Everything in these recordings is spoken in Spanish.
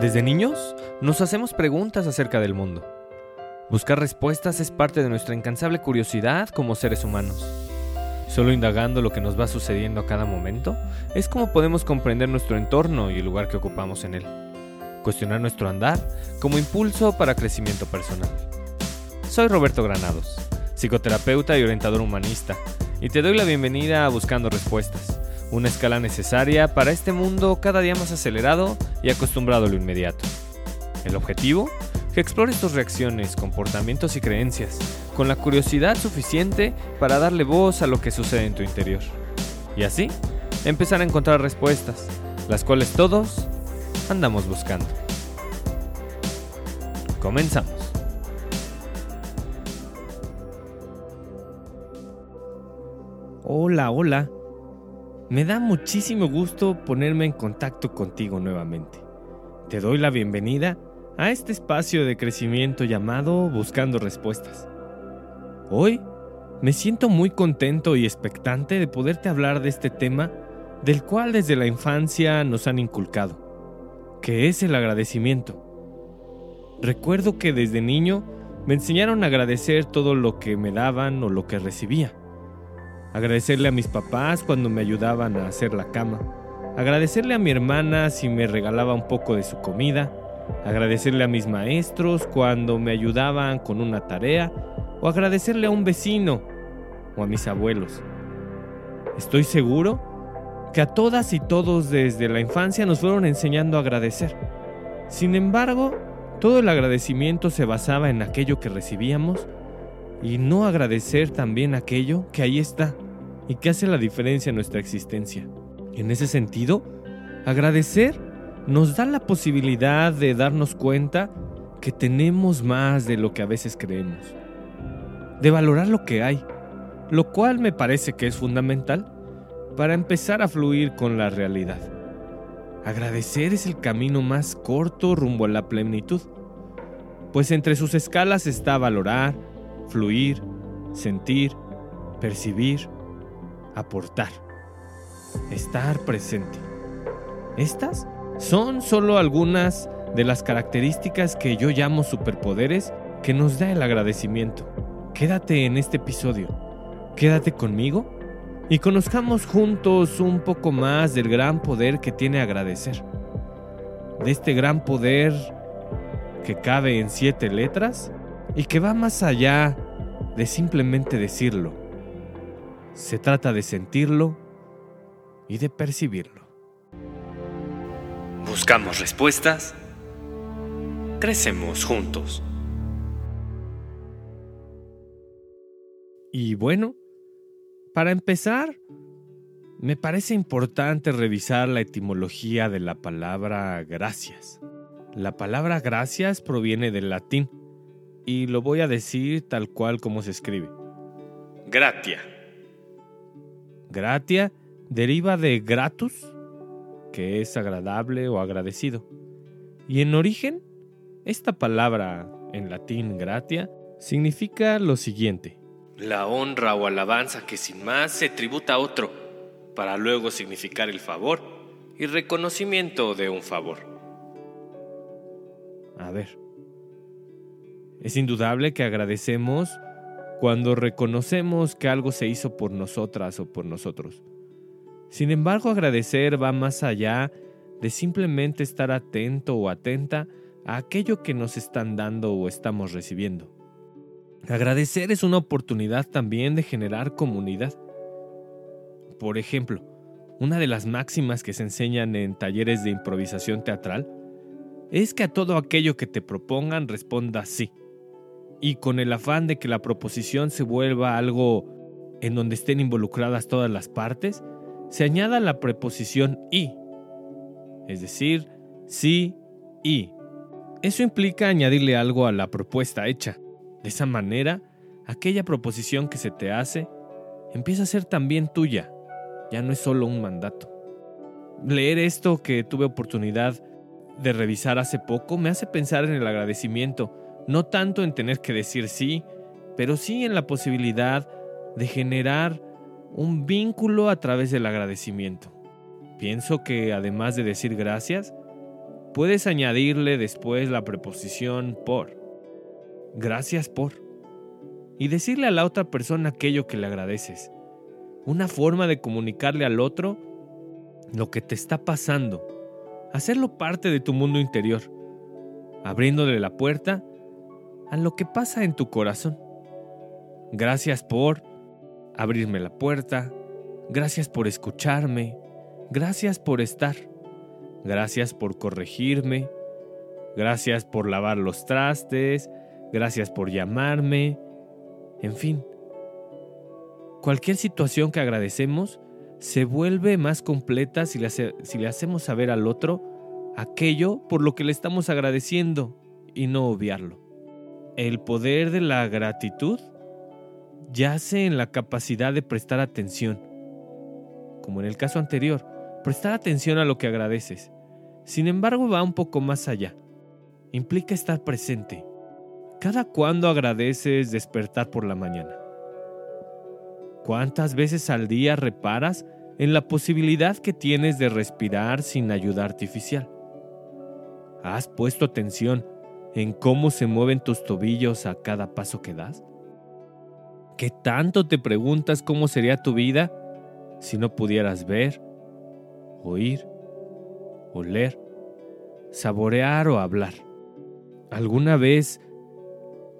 Desde niños nos hacemos preguntas acerca del mundo. Buscar respuestas es parte de nuestra incansable curiosidad como seres humanos. Solo indagando lo que nos va sucediendo a cada momento es como podemos comprender nuestro entorno y el lugar que ocupamos en él. Cuestionar nuestro andar como impulso para crecimiento personal. Soy Roberto Granados, psicoterapeuta y orientador humanista, y te doy la bienvenida a Buscando Respuestas, una escala necesaria para este mundo cada día más acelerado y acostumbrado a lo inmediato. El objetivo, que explores tus reacciones, comportamientos y creencias, con la curiosidad suficiente para darle voz a lo que sucede en tu interior. Y así, empezar a encontrar respuestas, las cuales todos andamos buscando. Comenzamos. Hola, hola. Me da muchísimo gusto ponerme en contacto contigo nuevamente. Te doy la bienvenida a este espacio de crecimiento llamado Buscando Respuestas. Hoy me siento muy contento y expectante de poderte hablar de este tema del cual desde la infancia nos han inculcado, que es el agradecimiento. Recuerdo que desde niño me enseñaron a agradecer todo lo que me daban o lo que recibía agradecerle a mis papás cuando me ayudaban a hacer la cama, agradecerle a mi hermana si me regalaba un poco de su comida, agradecerle a mis maestros cuando me ayudaban con una tarea o agradecerle a un vecino o a mis abuelos. Estoy seguro que a todas y todos desde la infancia nos fueron enseñando a agradecer. Sin embargo, todo el agradecimiento se basaba en aquello que recibíamos y no agradecer también aquello que ahí está y que hace la diferencia en nuestra existencia. En ese sentido, agradecer nos da la posibilidad de darnos cuenta que tenemos más de lo que a veces creemos, de valorar lo que hay, lo cual me parece que es fundamental para empezar a fluir con la realidad. Agradecer es el camino más corto rumbo a la plenitud, pues entre sus escalas está valorar, fluir, sentir, percibir, aportar, estar presente. Estas son solo algunas de las características que yo llamo superpoderes que nos da el agradecimiento. Quédate en este episodio, quédate conmigo y conozcamos juntos un poco más del gran poder que tiene agradecer. De este gran poder que cabe en siete letras y que va más allá de simplemente decirlo. Se trata de sentirlo y de percibirlo. Buscamos respuestas. Crecemos juntos. Y bueno, para empezar, me parece importante revisar la etimología de la palabra gracias. La palabra gracias proviene del latín y lo voy a decir tal cual como se escribe. Gratia. Gratia deriva de gratus, que es agradable o agradecido. Y en origen, esta palabra en latín gratia significa lo siguiente. La honra o alabanza que sin más se tributa a otro, para luego significar el favor y reconocimiento de un favor. A ver, es indudable que agradecemos cuando reconocemos que algo se hizo por nosotras o por nosotros. Sin embargo, agradecer va más allá de simplemente estar atento o atenta a aquello que nos están dando o estamos recibiendo. Agradecer es una oportunidad también de generar comunidad. Por ejemplo, una de las máximas que se enseñan en talleres de improvisación teatral es que a todo aquello que te propongan responda sí y con el afán de que la proposición se vuelva algo en donde estén involucradas todas las partes, se añada la preposición y, es decir, sí y. Eso implica añadirle algo a la propuesta hecha. De esa manera, aquella proposición que se te hace empieza a ser también tuya, ya no es solo un mandato. Leer esto que tuve oportunidad de revisar hace poco me hace pensar en el agradecimiento no tanto en tener que decir sí, pero sí en la posibilidad de generar un vínculo a través del agradecimiento. Pienso que además de decir gracias, puedes añadirle después la preposición por. Gracias por. Y decirle a la otra persona aquello que le agradeces. Una forma de comunicarle al otro lo que te está pasando. Hacerlo parte de tu mundo interior. Abriéndole la puerta a lo que pasa en tu corazón. Gracias por abrirme la puerta. Gracias por escucharme. Gracias por estar. Gracias por corregirme. Gracias por lavar los trastes. Gracias por llamarme. En fin, cualquier situación que agradecemos se vuelve más completa si le, hacemos saber al otro aquello por lo que le estamos agradeciendo y no obviarlo. El poder de la gratitud yace en la capacidad de prestar atención. Como en el caso anterior, prestar atención a lo que agradeces. Sin embargo, va un poco más allá. Implica estar presente. ¿Cada cuándo agradeces despertar por la mañana? ¿Cuántas veces al día reparas en la posibilidad que tienes de respirar sin ayuda artificial? ¿Has puesto atención en cómo se mueven tus tobillos a cada paso que das? ¿Qué tanto te preguntas cómo sería tu vida si no pudieras ver, oír, oler, saborear o hablar? ¿Alguna vez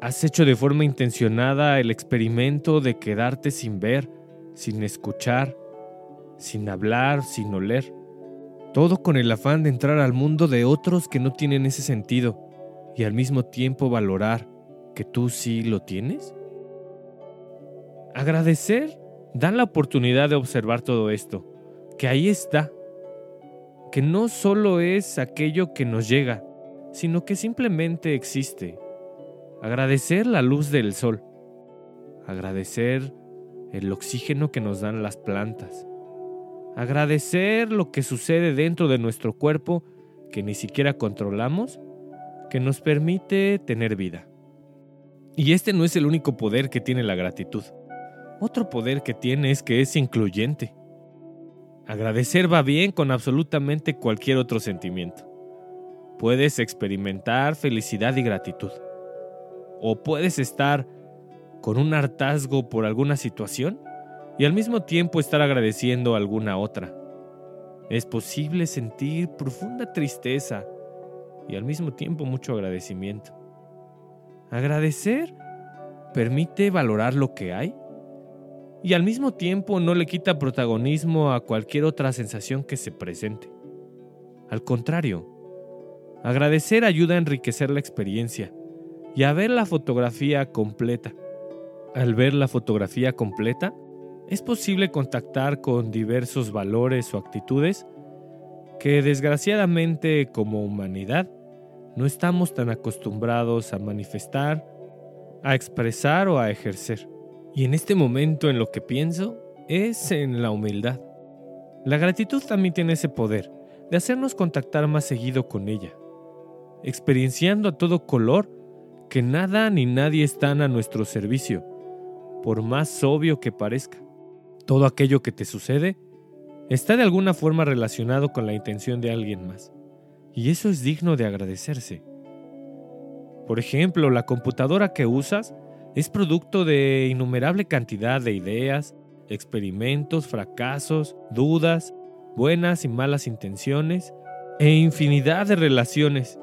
has hecho de forma intencionada el experimento de quedarte sin ver, sin escuchar, sin hablar, sin oler? Todo con el afán de entrar al mundo de otros que no tienen ese sentido y al mismo tiempo valorar que tú sí lo tienes? Agradecer da la oportunidad de observar todo esto, que ahí está, que no solo es aquello que nos llega, sino que simplemente existe. Agradecer la luz del sol, agradecer el oxígeno que nos dan las plantas, agradecer lo que sucede dentro de nuestro cuerpo que ni siquiera controlamos, que nos permite tener vida. Y este no es el único poder que tiene la gratitud. Otro poder que tiene es que es incluyente. Agradecer va bien con absolutamente cualquier otro sentimiento. Puedes experimentar felicidad y gratitud. O puedes estar con un hartazgo por alguna situación y al mismo tiempo estar agradeciendo alguna otra. Es posible sentir profunda tristeza y al mismo tiempo mucho agradecimiento. Agradecer permite valorar lo que hay y al mismo tiempo no le quita protagonismo a cualquier otra sensación que se presente. Al contrario, agradecer ayuda a enriquecer la experiencia y a ver la fotografía completa. Al ver la fotografía completa, es posible contactar con diversos valores o actitudes que desgraciadamente como humanidad no estamos tan acostumbrados a manifestar, a expresar o a ejercer. Y en este momento en lo que pienso es en la humildad. La gratitud también tiene ese poder de hacernos contactar más seguido con ella, experienciando a todo color que nada ni nadie están a nuestro servicio, por más obvio que parezca. Todo aquello que te sucede está de alguna forma relacionado con la intención de alguien más, y eso es digno de agradecerse. Por ejemplo, la computadora que usas es producto de innumerable cantidad de ideas, experimentos, fracasos, dudas, buenas y malas intenciones e infinidad de relaciones,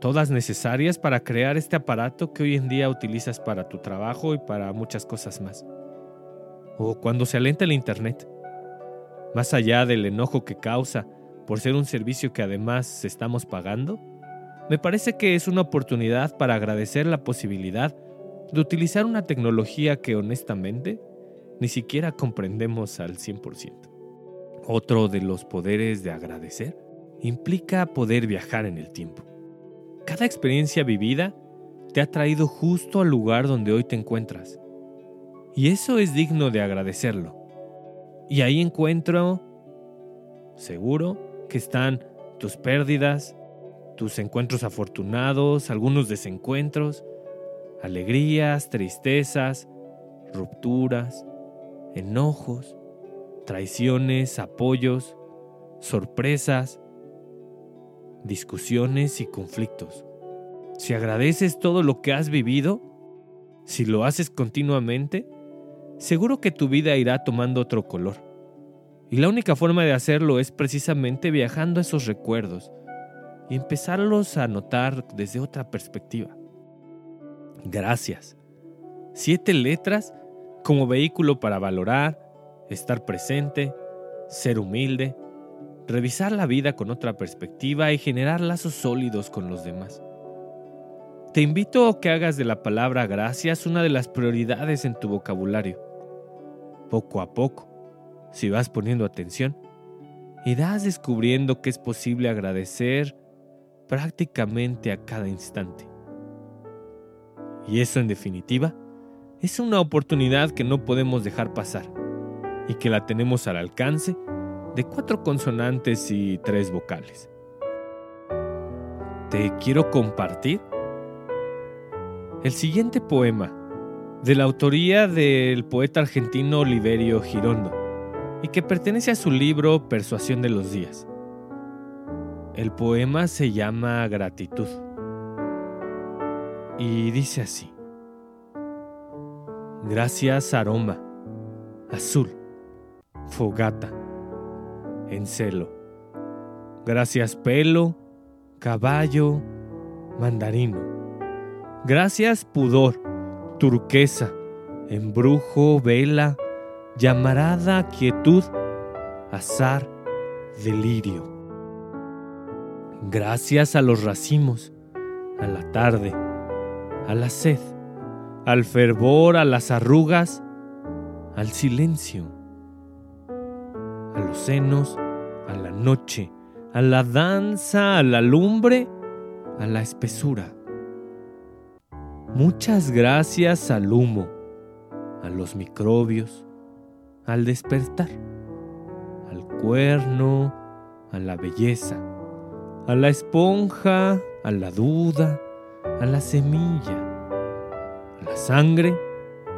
todas necesarias para crear este aparato que hoy en día utilizas para tu trabajo y para muchas cosas más. O cuando se alenta el Internet, más allá del enojo que causa por ser un servicio que además estamos pagando, me parece que es una oportunidad para agradecer la posibilidad de utilizar una tecnología que honestamente ni siquiera comprendemos al 100%. Otro de los poderes de agradecer implica poder viajar en el tiempo. Cada experiencia vivida te ha traído justo al lugar donde hoy te encuentras. Y eso es digno de agradecerlo. Y ahí encuentro, seguro, que están tus pérdidas, tus encuentros afortunados, algunos desencuentros, alegrías, tristezas, rupturas, enojos, traiciones, apoyos, sorpresas. discusiones y conflictos. Si agradeces todo lo que has vivido, si lo haces continuamente, seguro que tu vida irá tomando otro color. Y la única forma de hacerlo es precisamente viajando a esos recuerdos y empezarlos a notar desde otra perspectiva. Gracias. Siete letras como vehículo para valorar, estar presente, ser humilde, revisar la vida con otra perspectiva y generar lazos sólidos con los demás. Te invito a que hagas de la palabra gracias una de las prioridades en tu vocabulario. Poco a poco, si vas poniendo atención, irás descubriendo que es posible agradecer prácticamente a cada instante. Y eso en definitiva es una oportunidad que no podemos dejar pasar y que la tenemos al alcance de cuatro consonantes y tres vocales. Te quiero compartir el siguiente poema, de la autoría del poeta argentino Oliverio Girondo, y que pertenece a su libro Persuasión de los Días. El poema se llama Gratitud y dice así. Gracias aroma, azul, fogata, encelo. Gracias pelo, caballo, mandarino Gracias pudor, turquesa, embrujo, vela, llamarada, quietud, azar, delirio. Gracias a los racimos, a la tarde, a la sed, al fervor, a las arrugas, al silencio, a los senos, a la noche, a la danza, a la lumbre, a la espesura Muchas gracias al humo, a los microbios, al despertar, al cuerno, a la belleza, a la esponja, a la duda, a la semilla, a la sangre,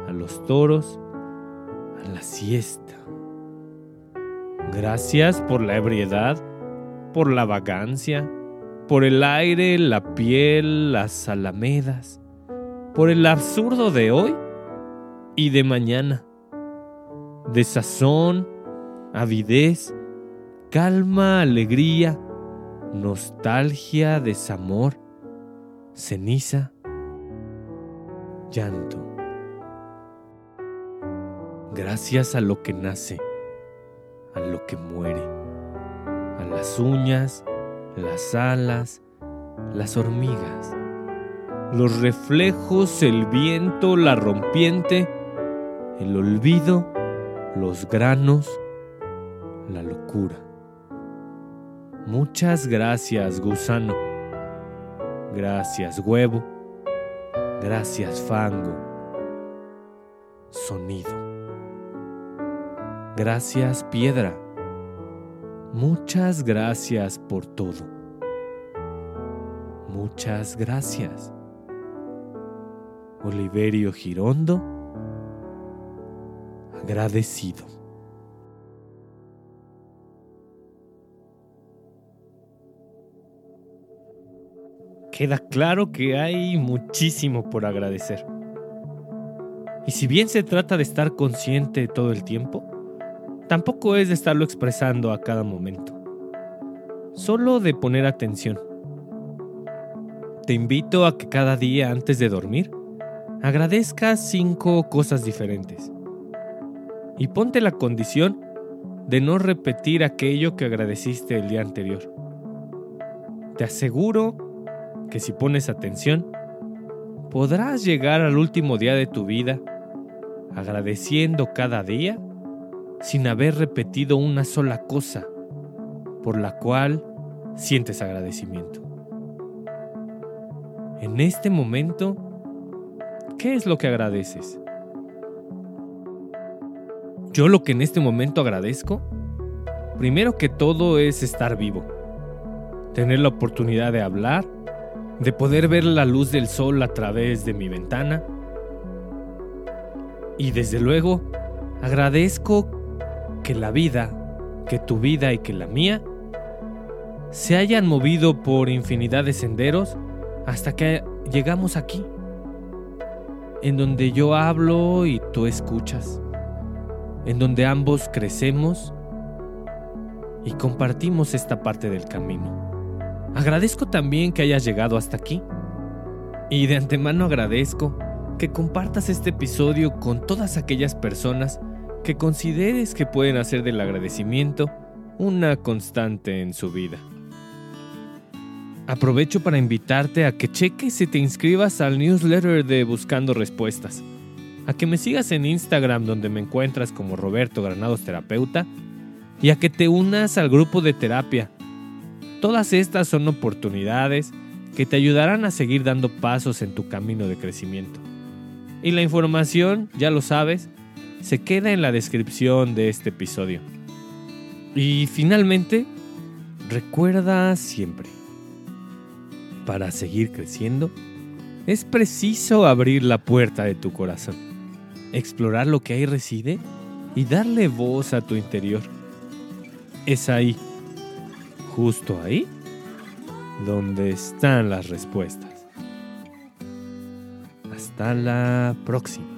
a los toros, a la siesta. Gracias por la ebriedad, por la vagancia, por el aire, la piel, las alamedas, por el absurdo de hoy y de mañana, de sazón, avidez, calma, alegría, nostalgia, desamor, ceniza, llanto. Gracias a lo que nace, a lo que muere, a las uñas, las alas, las hormigas los reflejos, el viento, la rompiente, el olvido, los granos, la locura. Muchas gracias, gusano. Gracias, huevo. Gracias, fango. Sonido. Gracias, piedra. Muchas gracias por todo. Muchas gracias. Oliverio Girondo, agradecido. Queda claro que hay muchísimo por agradecer. Y si bien se trata de estar consciente todo el tiempo, tampoco es de estarlo expresando a cada momento. Solo de poner atención. Te invito a que cada día antes de dormir agradezca cinco cosas diferentes. Y ponte la condición de no repetir aquello que agradeciste el día anterior. Te aseguro que si pones atención, podrás llegar al último día de tu vida agradeciendo cada día sin haber repetido una sola cosa por la cual sientes agradecimiento. En este momento, ¿Qué es lo que agradeces? Yo lo que en este momento agradezco, primero que todo es estar vivo, tener la oportunidad de hablar, de poder ver la luz del sol a través de mi ventana. Y desde luego agradezco que la vida, que tu vida y que la mía se hayan movido por infinidad de senderos hasta que llegamos aquí, en donde yo hablo y tú escuchas, en donde ambos crecemos y compartimos esta parte del camino. Agradezco también que hayas llegado hasta aquí y de antemano agradezco que compartas este episodio con todas aquellas personas que consideres que pueden hacer del agradecimiento una constante en su vida. Aprovecho para invitarte a que cheques y te inscribas al newsletter de Buscando Respuestas, a que me sigas en Instagram donde me encuentras como Roberto Granados Terapeuta y a que te unas al grupo de terapia. Todas estas son oportunidades que te ayudarán a seguir dando pasos en tu camino de crecimiento. Y la información, ya lo sabes, se queda en la descripción de este episodio. Y finalmente, recuerda siempre, para seguir creciendo, es preciso abrir la puerta de tu corazón, explorar lo que ahí reside y darle voz a tu interior. Es ahí, justo ahí, donde están las respuestas. Hasta la próxima.